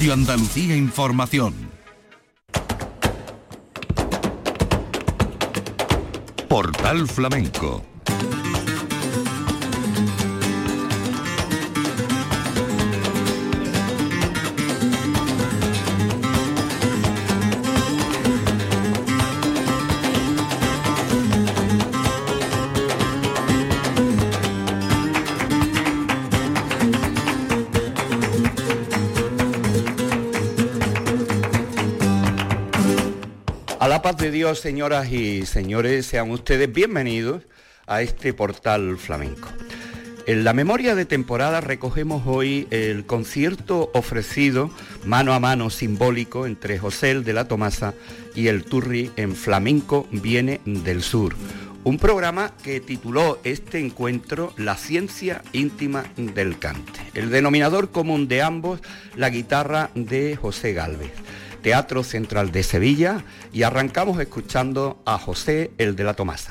Radio Andalucía Información. Portal Flamenco paz de Dios, señoras y señores, sean ustedes bienvenidos a este portal flamenco. En la memoria de temporada recogemos hoy el concierto ofrecido mano a mano simbólico entre José el de la Tomasa y el Turri en Flamenco Viene del Sur. Un programa que tituló este encuentro La ciencia íntima del cante. El denominador común de ambos, la guitarra de José Galvez. Teatro Central de Sevilla y arrancamos escuchando a José el de la Tomasa.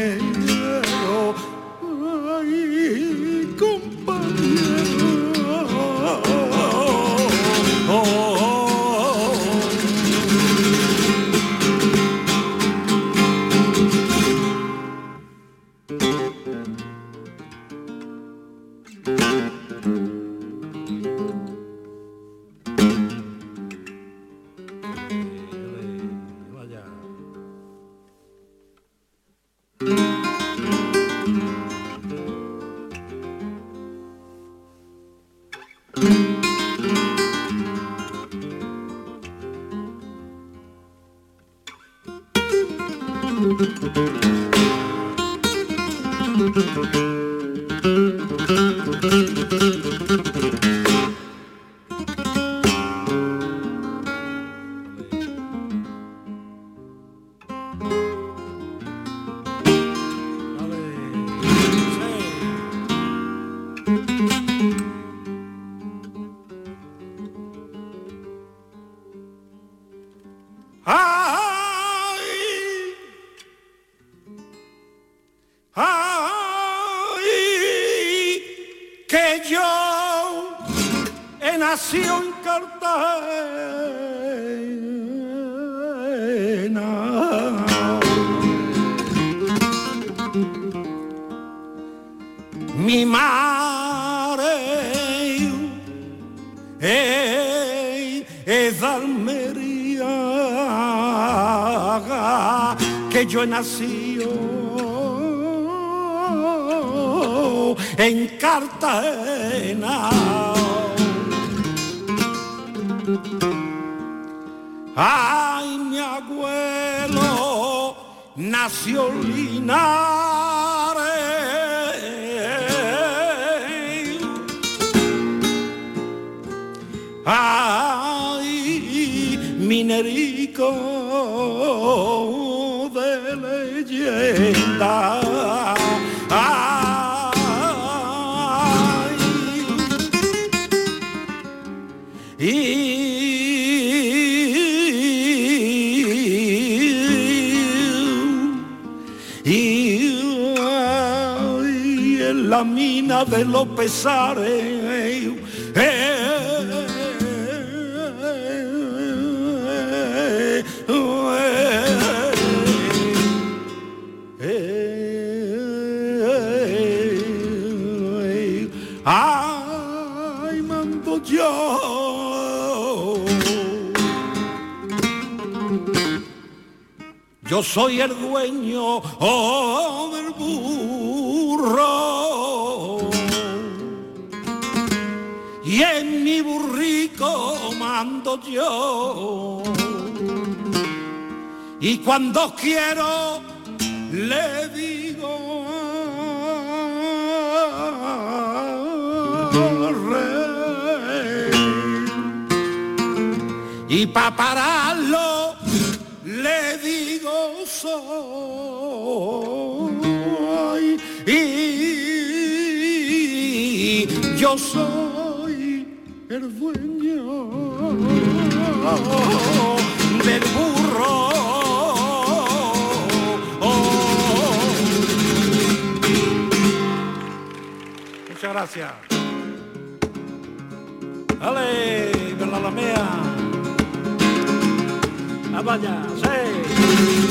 nació en Cartagena. Mi madre es Almería, que yo nacido en Cartagena. Ay, mi abuelo nació Linares. Ay, minerico de leyenda. De los pesares. Ay, mando yo. Yo soy el dueño oh, yo. Y cuando quiero le digo rey. Y para pararlo le digo soy. Y yo soy del burro. Muchas gracias. Dale, con la lamea. Ah, vaya, sí.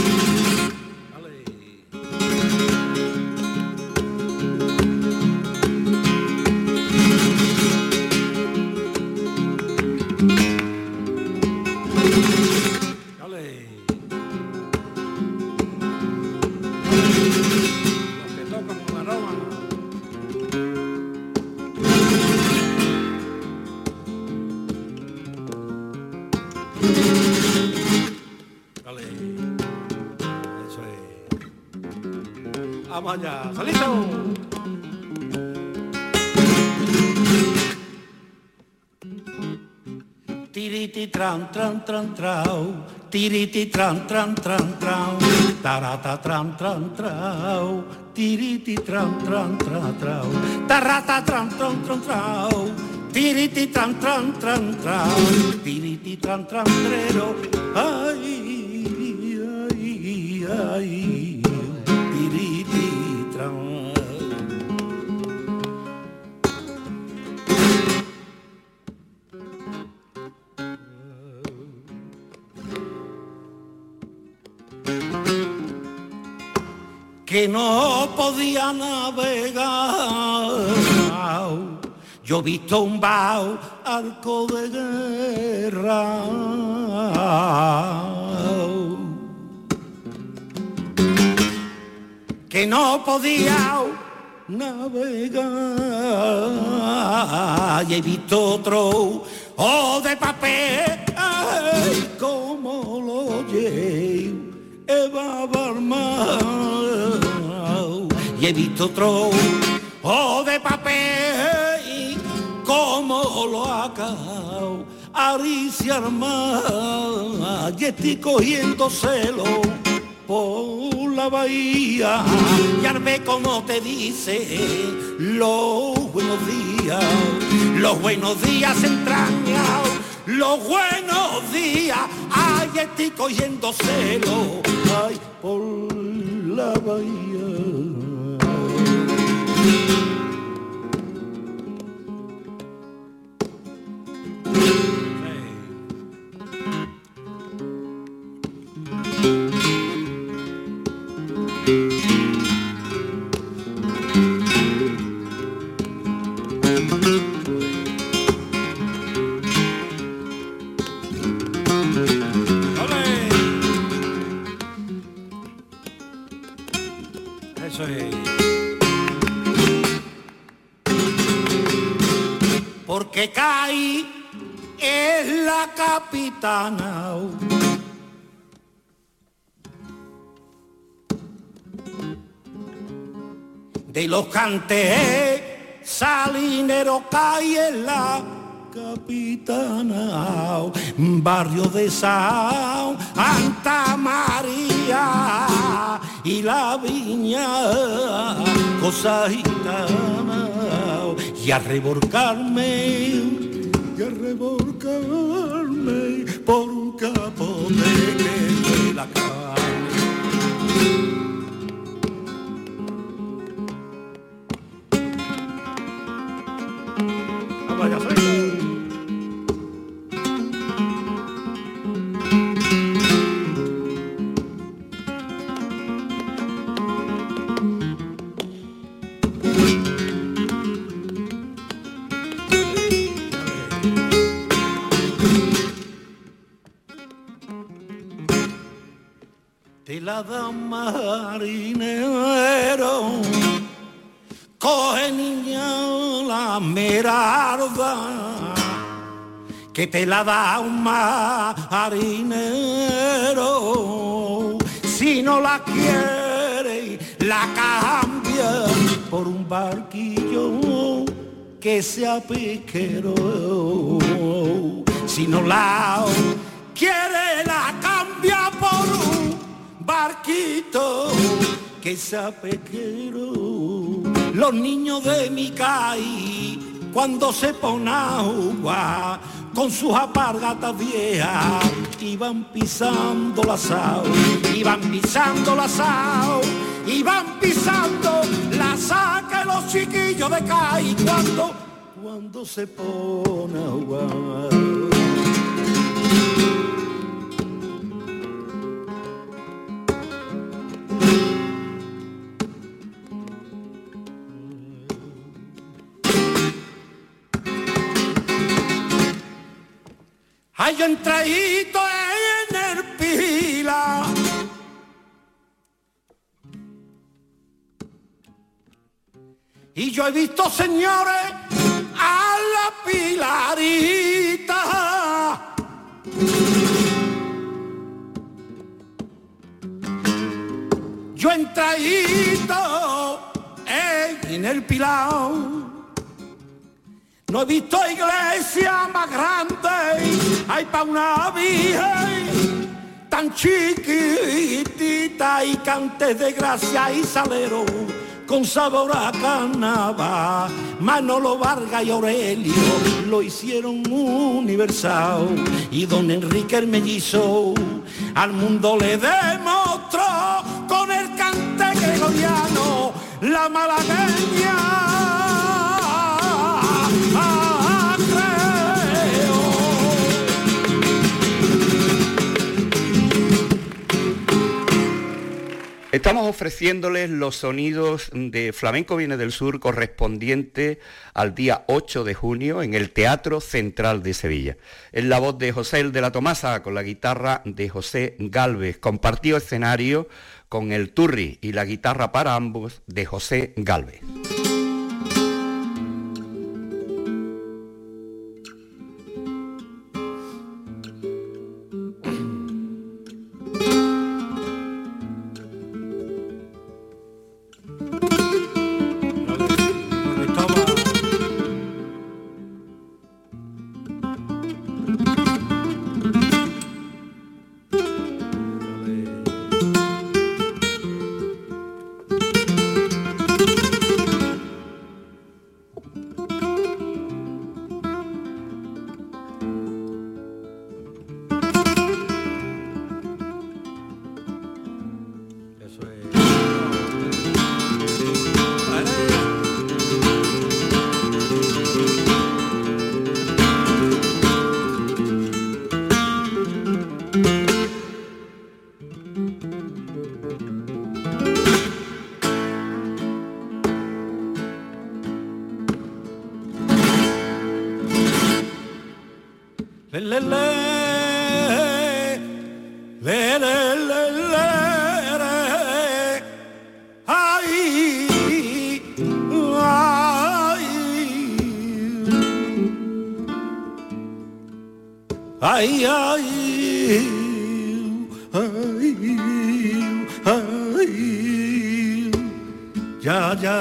Tran tran tran trau, tiriti tran tran tran trau, tarata tran tran trau, tiriti tran tran tran trau, tarata tran tran tran trau, tiriti tran tran tran trau, tiriti tran tran trero, ay, ay, ay. Que no podía navegar. Yo he visto un bao arco de guerra. Que no podía navegar. Y he visto otro o de papel, como lo llevo Eva Barman y he visto otro o de papel como lo ha acabado Aricia Armada y estoy cogiendo celo por la bahía. Y arme como te dice los buenos días los buenos días entrañados los buenos días ay estoy cogiendo celo ay por la bahía thank Porque cae es la capitana. De los cantes salinero cae en la capitana, barrio de Santa María y la viña, cosa gitana, y a reborcarme, y a reborcarme por un capote que la carne. La marinero, coge niña la merarda, que te la da un marinero, si no la quiere la cambia por un barquillo que sea pesquero, si no la quiere la barquito que sea pequero. Los niños de mi caí, cuando se pone agua, con sus apargatas viejas, iban pisando la sao, iban pisando la sao, iban pisando la saca los chiquillos de caí, cuando, cuando se pone agua. Hay yo entradito en el pila. Y yo he visto señores a la pilarita. Yo entradito en el pilar no he visto iglesia más grande, hay pa' una virgen tan chiquitita y cantes de gracia y salero con sabor a carnaval. Manolo Vargas y Aurelio lo hicieron universal y don Enrique el mellizo al mundo le demostró con el cante gregoriano la malagueña. Estamos ofreciéndoles los sonidos de Flamenco Viene del Sur correspondiente al día 8 de junio en el Teatro Central de Sevilla. Es la voz de José el de la Tomasa con la guitarra de José Galvez. Compartió escenario con el Turri y la guitarra para ambos de José Galvez. Ay ay ay ay. Ya ya.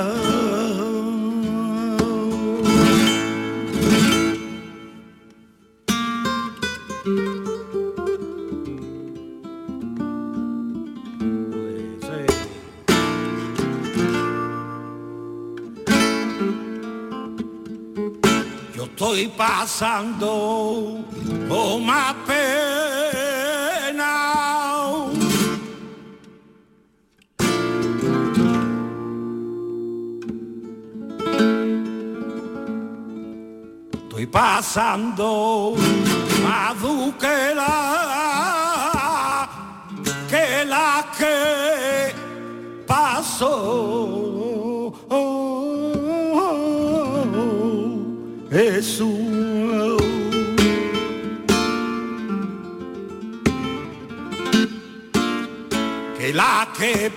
Yo estoy pasando por más pena. Estoy pasando más que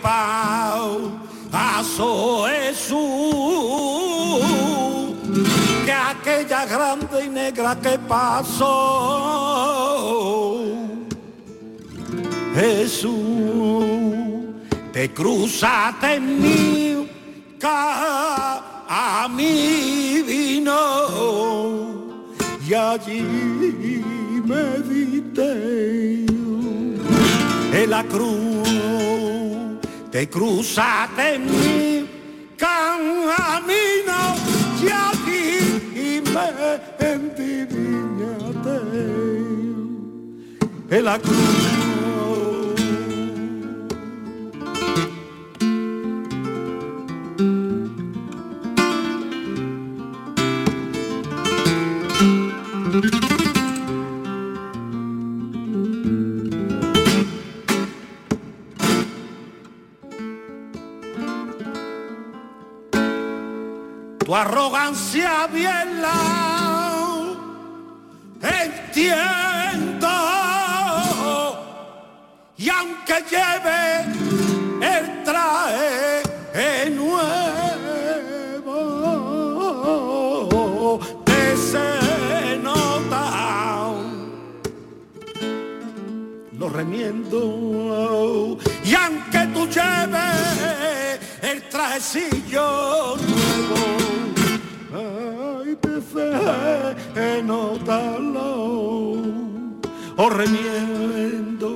que pa- pasó Jesús, que aquella grande y negra que pasó. Jesús, te cruzaste en mi mi vino y allí me viste en la cruz, te cruzaste en mi camino y allí me endiriñaste en la cruz. Arrogancia bien la entiendo. Y aunque lleve el traje nuevo te se nota lo remiendo. Y aunque tú lleves el trajecillo nuevo se notalo o remiendo.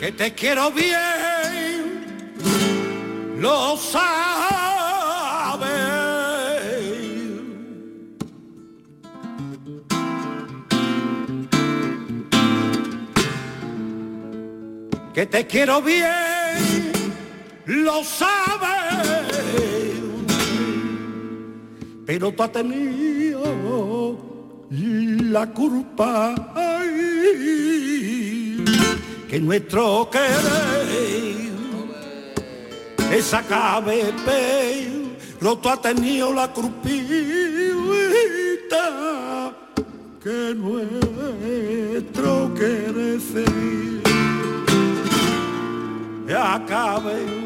Que te quiero bien, lo sabes. Que te quiero bien, lo sabes. Pero tú has tenido la culpa. que nuestro querer esa cabe pero tú has tenido la crupita que nuestro querer acabe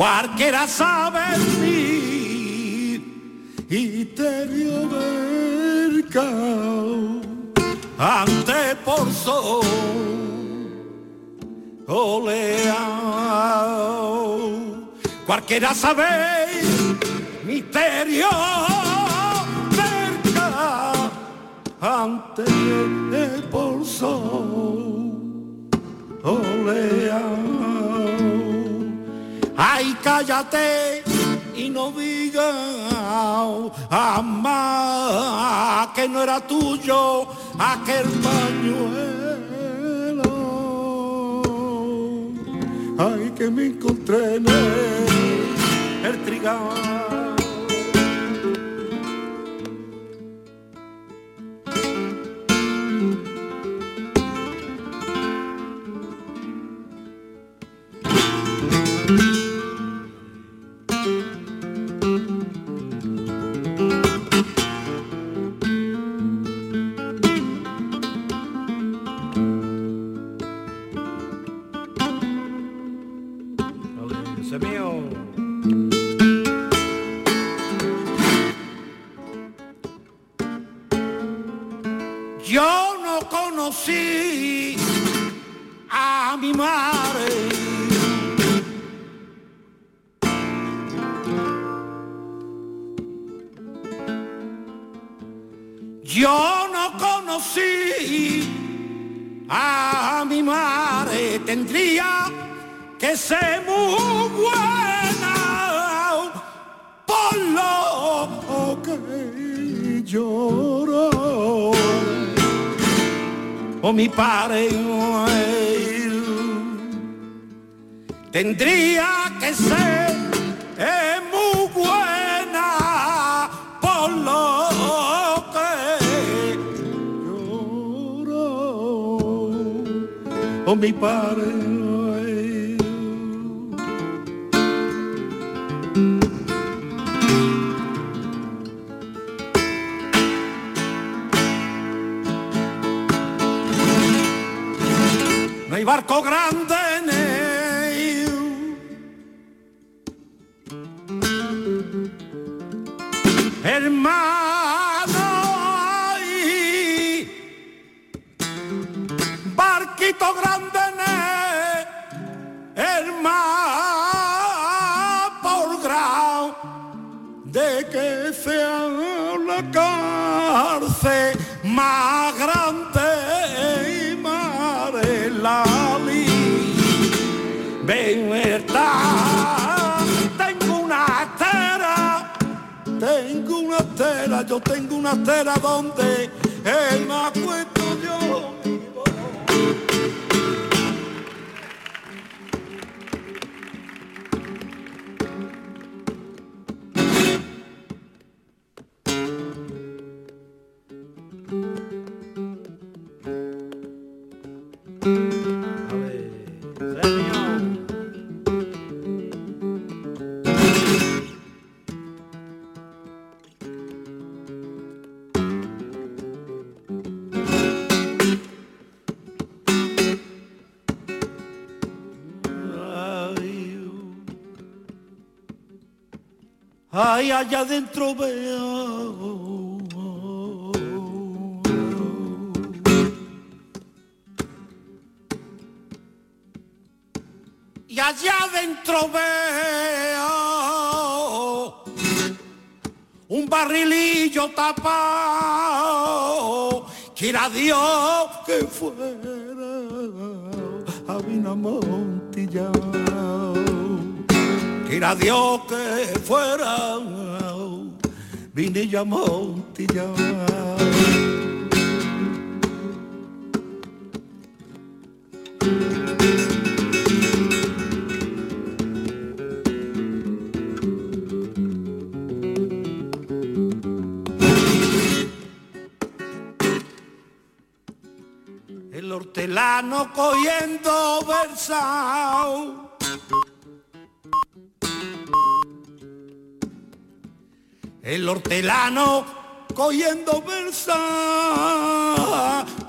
Cualquiera sabe mi interior mercado ante por sol oleao. Cualquiera sabe misterio cerca ante por sol oleao. Ay, cállate y no digas jamás que no era tuyo aquel pañuelo. Ay, que me encontré en el, el trigal. Tendría que ser muy buena por lo que lloró. O mi padre tendría que ser O mi padre barco grande en él. Hermano, barquito grande él. Hermano, por grado de que sea la cárcel más grande y más la libertad. Tengo una estera, tengo una estera, yo tengo una estera donde el me acuesto yo. Ay, allá adentro veo. Y allá adentro veo un barrilillo tapado. Quiera Dios que fuera a Vinamontillao. Quiera Dios que fuera Vinilla Montilla. El hortelano cogiendo versao. Hortelano cogiendo versa,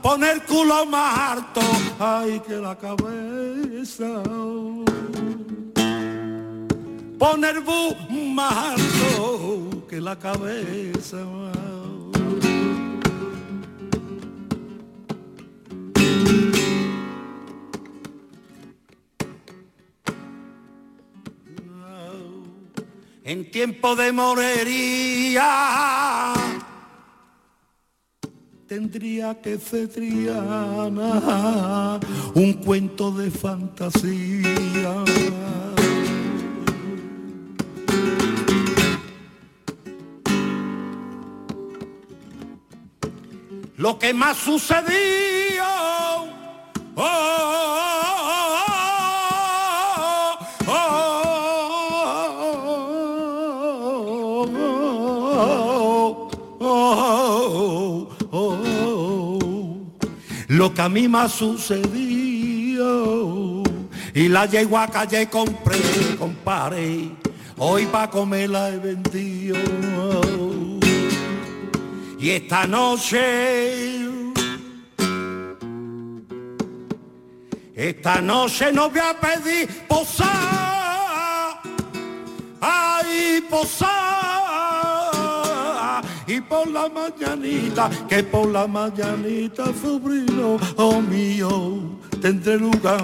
poner culo más harto, ay que la cabeza. Poner bu más harto que la cabeza. En tiempo de morería tendría que ser Triana un cuento de fantasía. Lo que más sucedió lo que a mí me ha sucedido. Y la yegua calle compré, comparé, hoy pa' comerla he vendido. Y esta noche, esta noche no voy a pedir posar, ay posar y por la mañanita, que por la mañanita, sobrino, oh mío, tendré lugar.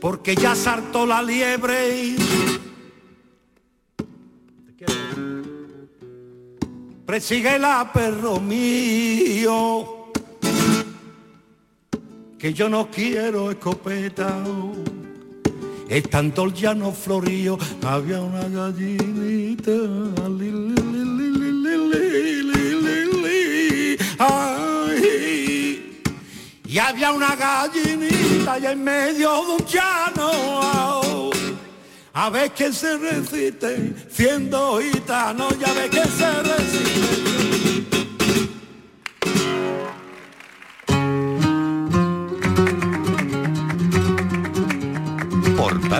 Porque ya saltó la liebre. Presigue la perro mío que yo no quiero escopeta. Es tanto el llano florío, había una gallinita. y había una gallinita y en medio de un llano. A ver que se recite, siendo gitano, ya ve que se recite.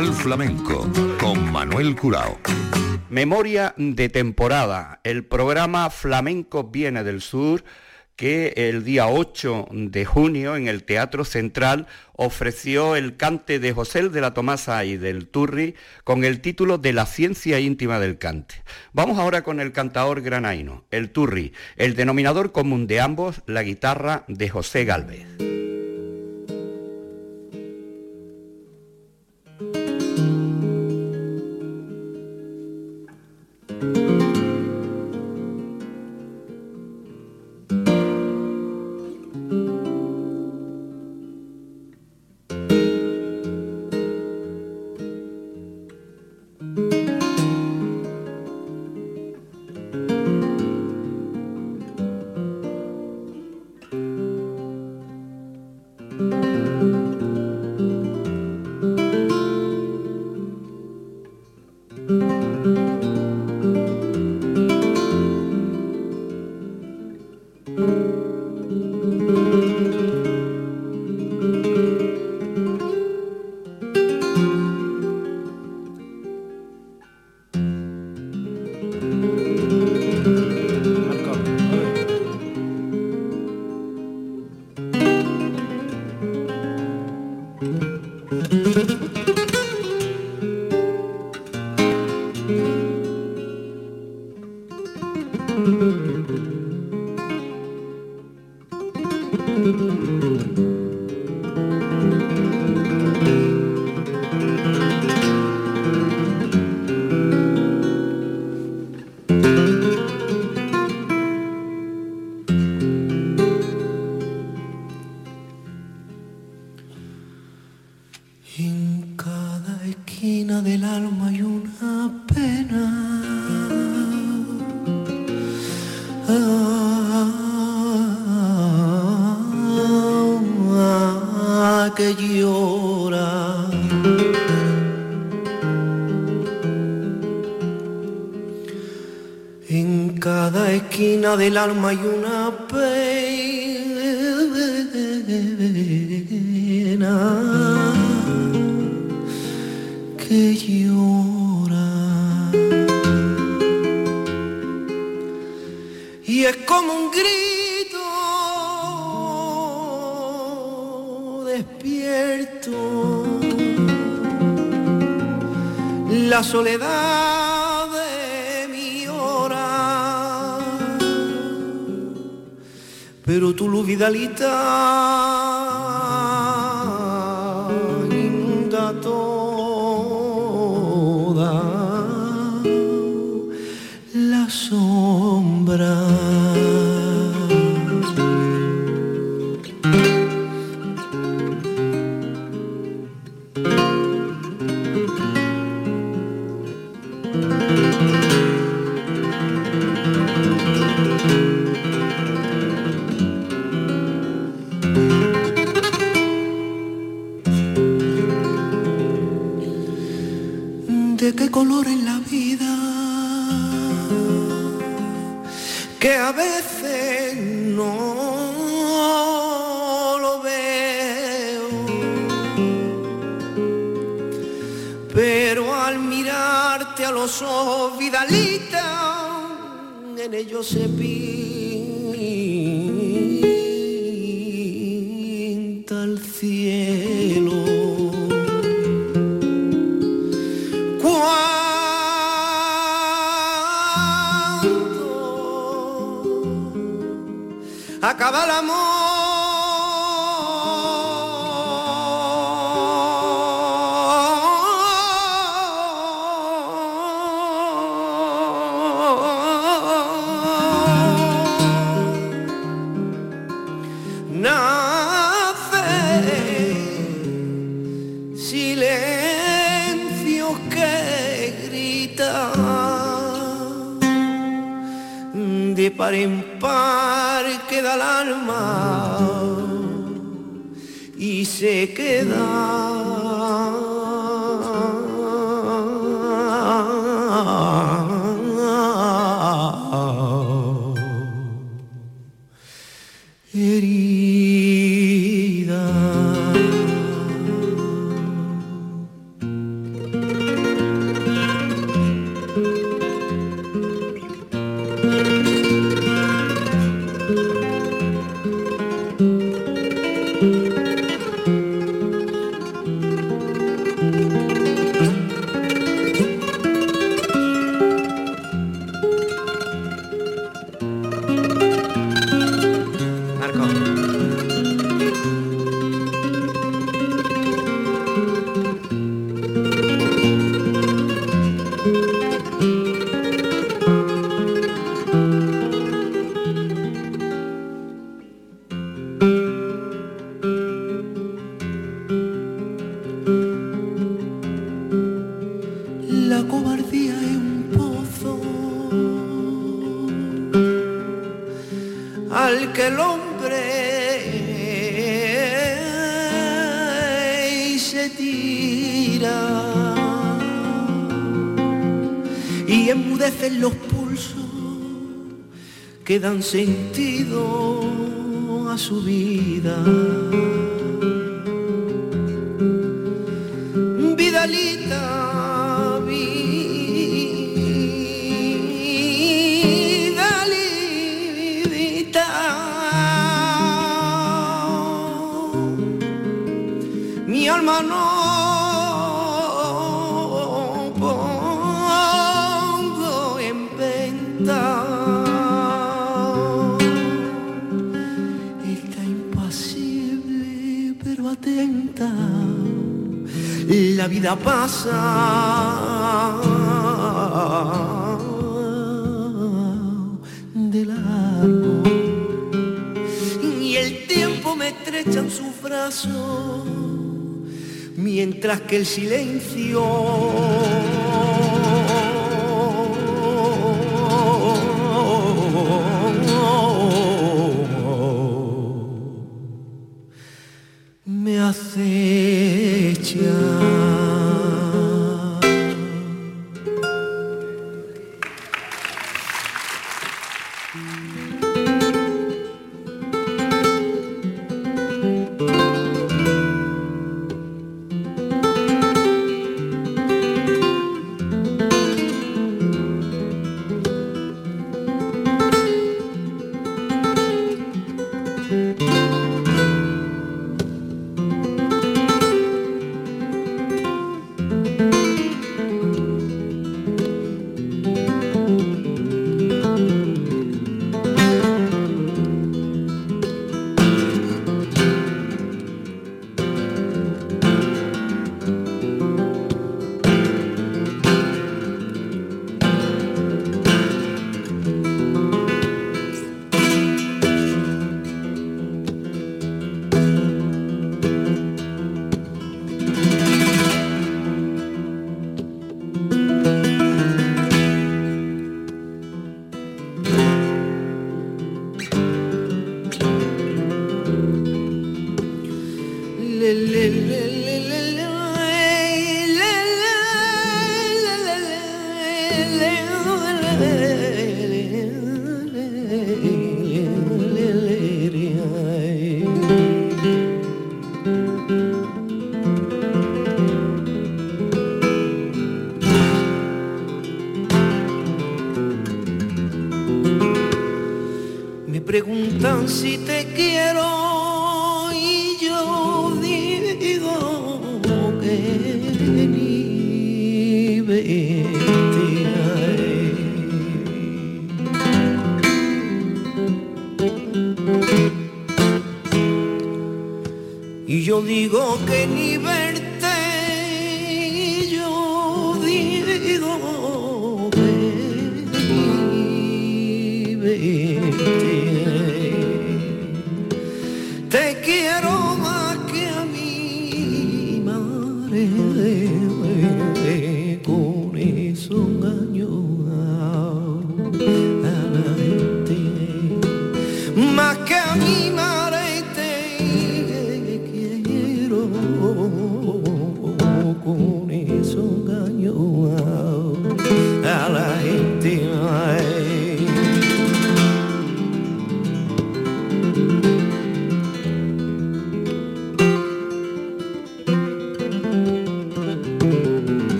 Portal Flamenco con Manuel Curao. Memoria de temporada. El programa Flamenco viene del sur que el día 8 de junio en el Teatro Central ofreció el cante de José de la Tomasa y del Turri con el título de La ciencia íntima del cante. Vamos ahora con el cantador granaino, el Turri, el denominador común de ambos, la guitarra de José Galvez. Del 告我。quedan sin ti. la vida pasa. De largo. Y el tiempo me estrecha en sus brazos mientras que el silencio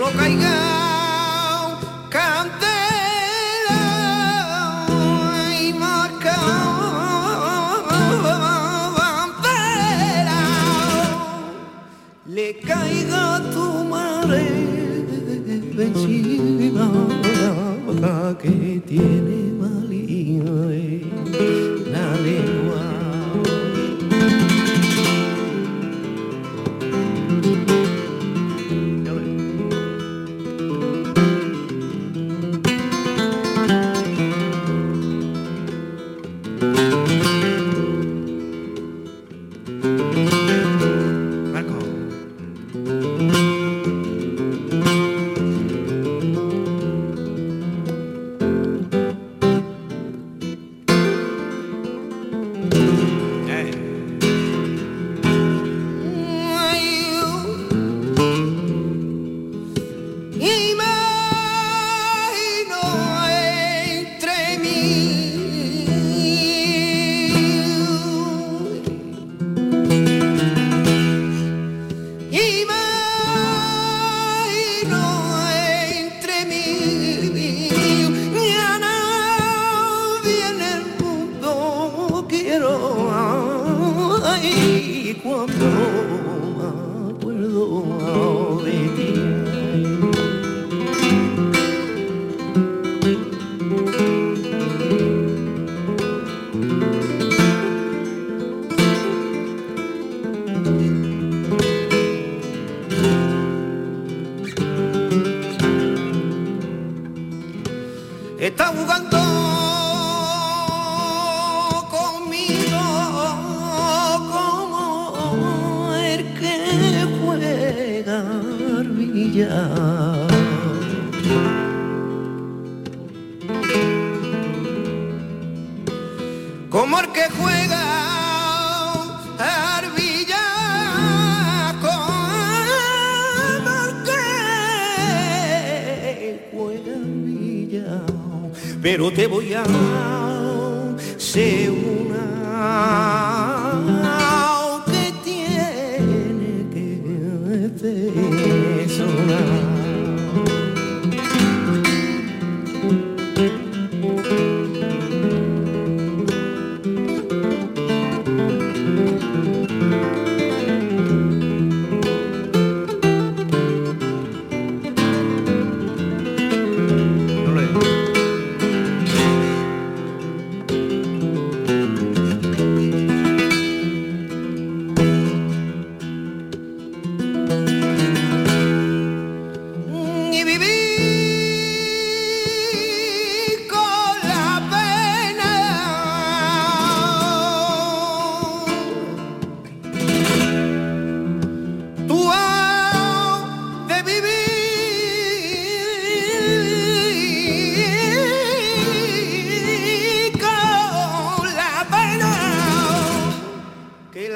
del cielo caiga,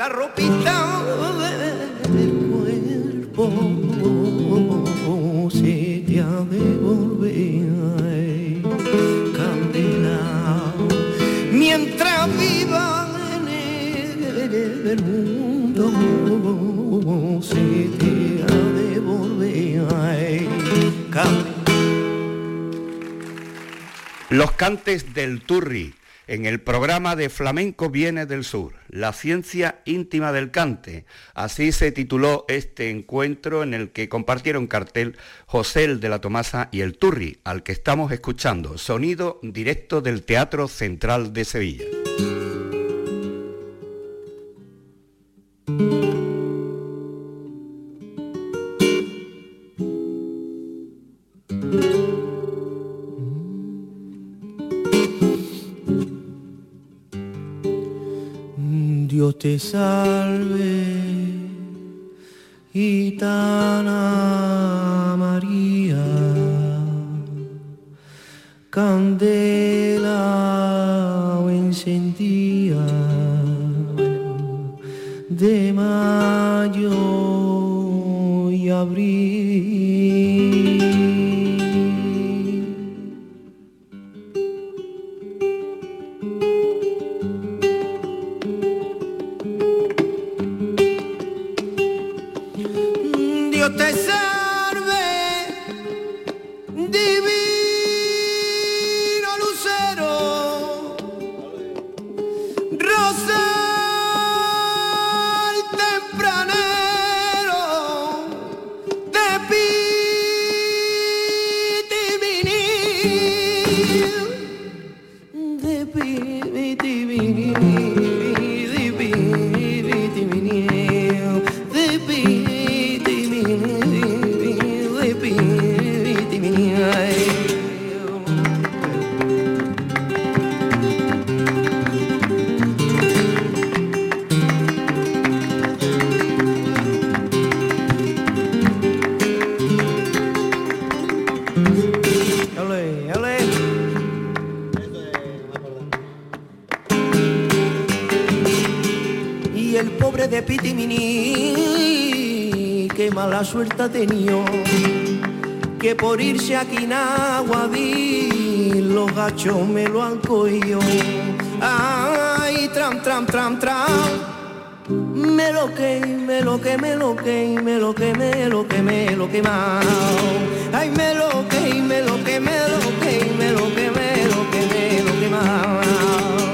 la ropita del cuerpo se te ha de volver candela mientras viva en el mundo se te ha de volver candela los cantes del Turri en el programa de Flamenco Viene del Sur, la ciencia íntima del cante. Así se tituló este encuentro en el que compartieron cartel José el de la Tomasa y el Turri, al que estamos escuchando, sonido directo del Teatro Central de Sevilla. Te salve, gitana María, candela encendida de mayo y abril. Devi suerte ha tenido que por irse aquí en Aguadí los gachos me lo han cogido. Ay, tram, tram, tram, tram. Me lo que, me lo que, me lo que, me lo que, me lo que, me lo que más. Ay, me lo que, me lo que, me lo que, me lo que, me lo que, me lo que más.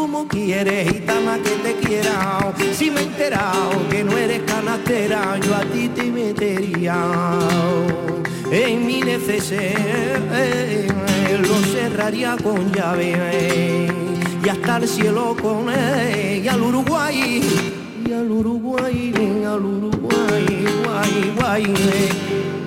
como quieres gitana que te quiera, si me he enterado que no eres canastera, yo a ti te metería. En mi neceser, lo cerraría con llave. Y hasta el cielo con él y al Uruguay y al Uruguay, al Uruguay, guay, guay.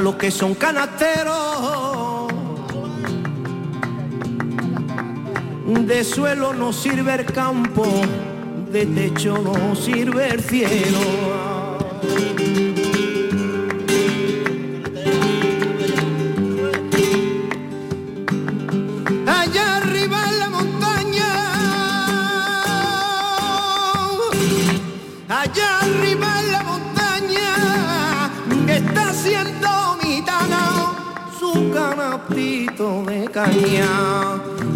Los que son canasteros. De suelo no sirve el campo, de techo no sirve el cielo.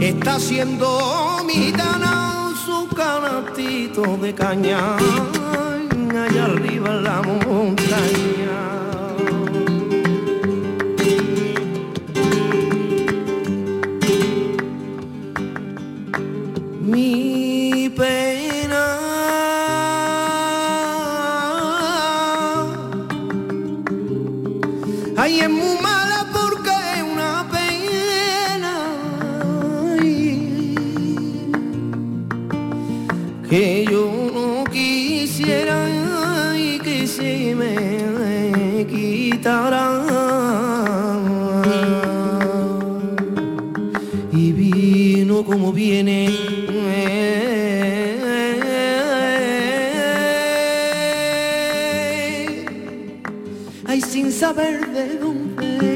Está haciendo mi dana su canastito de caña allá arriba en la montaña. Saber de dónde.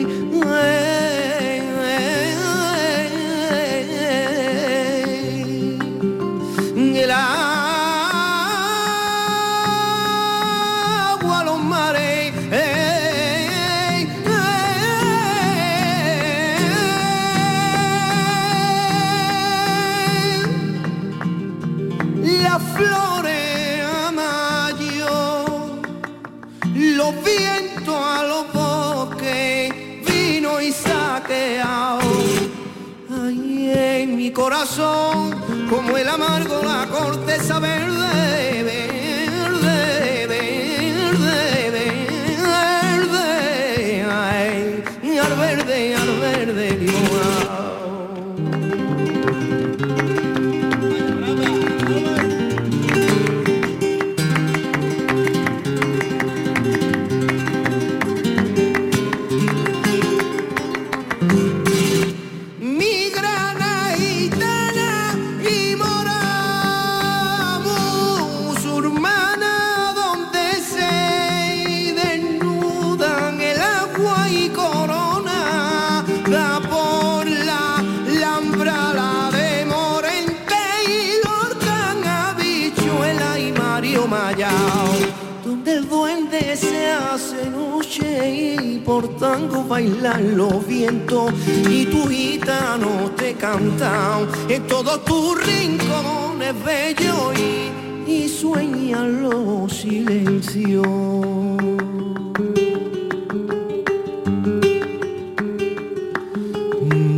Tango bailan los vientos y tu gitano te cantan en todos tus rincones bello y, y sueñan los silencios.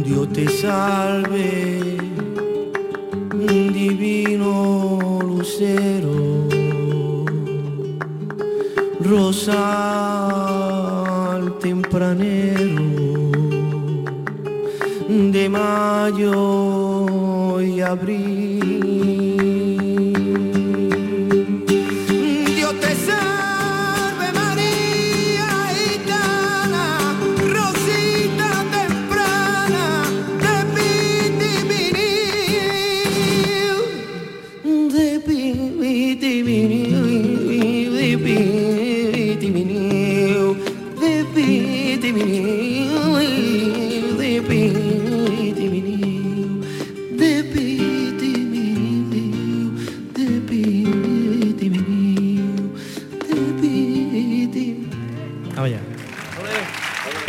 Dios te salve, divino lucero, rosa de mayo y abril.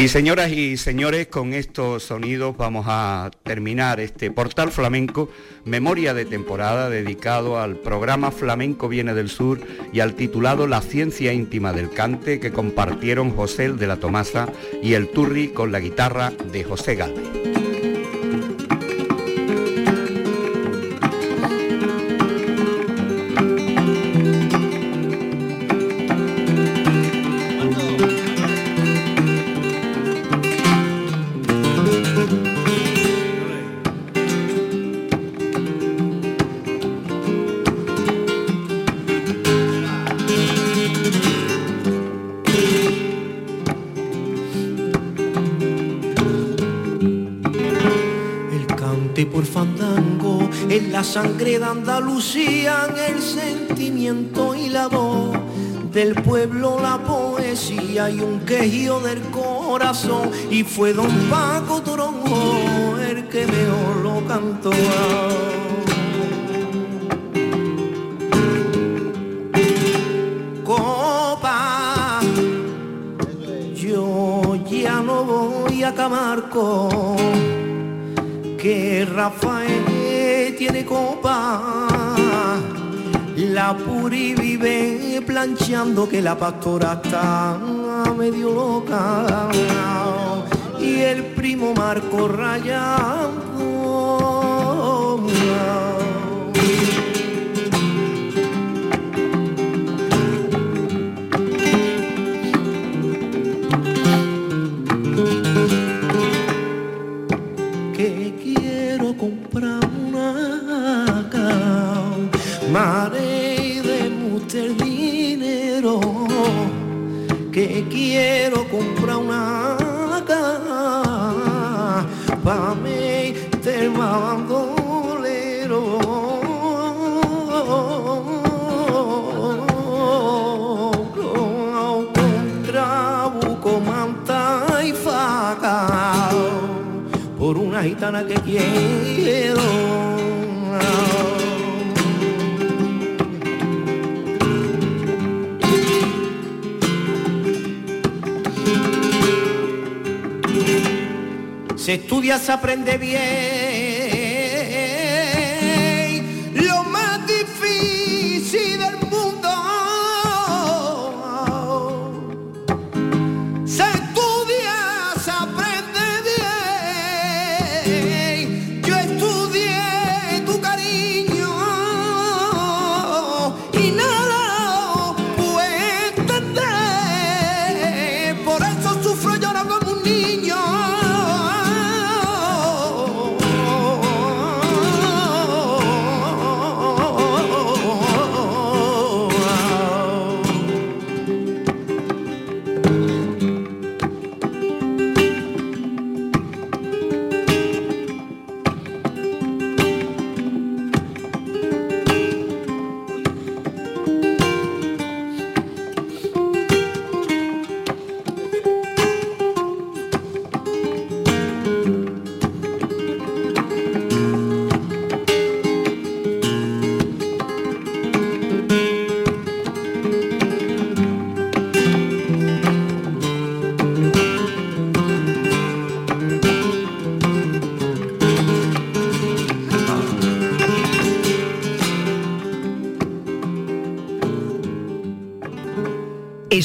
Y señoras y señores, con estos sonidos vamos a terminar este portal flamenco, memoria de temporada dedicado al programa Flamenco Viene del Sur y al titulado La ciencia íntima del cante que compartieron José de la Tomasa y el Turri con la guitarra de José Galvez. La sangre de Andalucía, en el sentimiento y la voz del pueblo la poesía y un quejío del corazón y fue don Paco Toronjo el que mejor lo cantó. Copa, yo ya no voy a Camarco, que Rafael tiene copa la puri vive planchando que la pastora está medio loca y el primo Marco rayando. Que quiero comprar una casa para mí te bandolero buco manta y faca por una gitana que quiero Se estudia, se aprende bien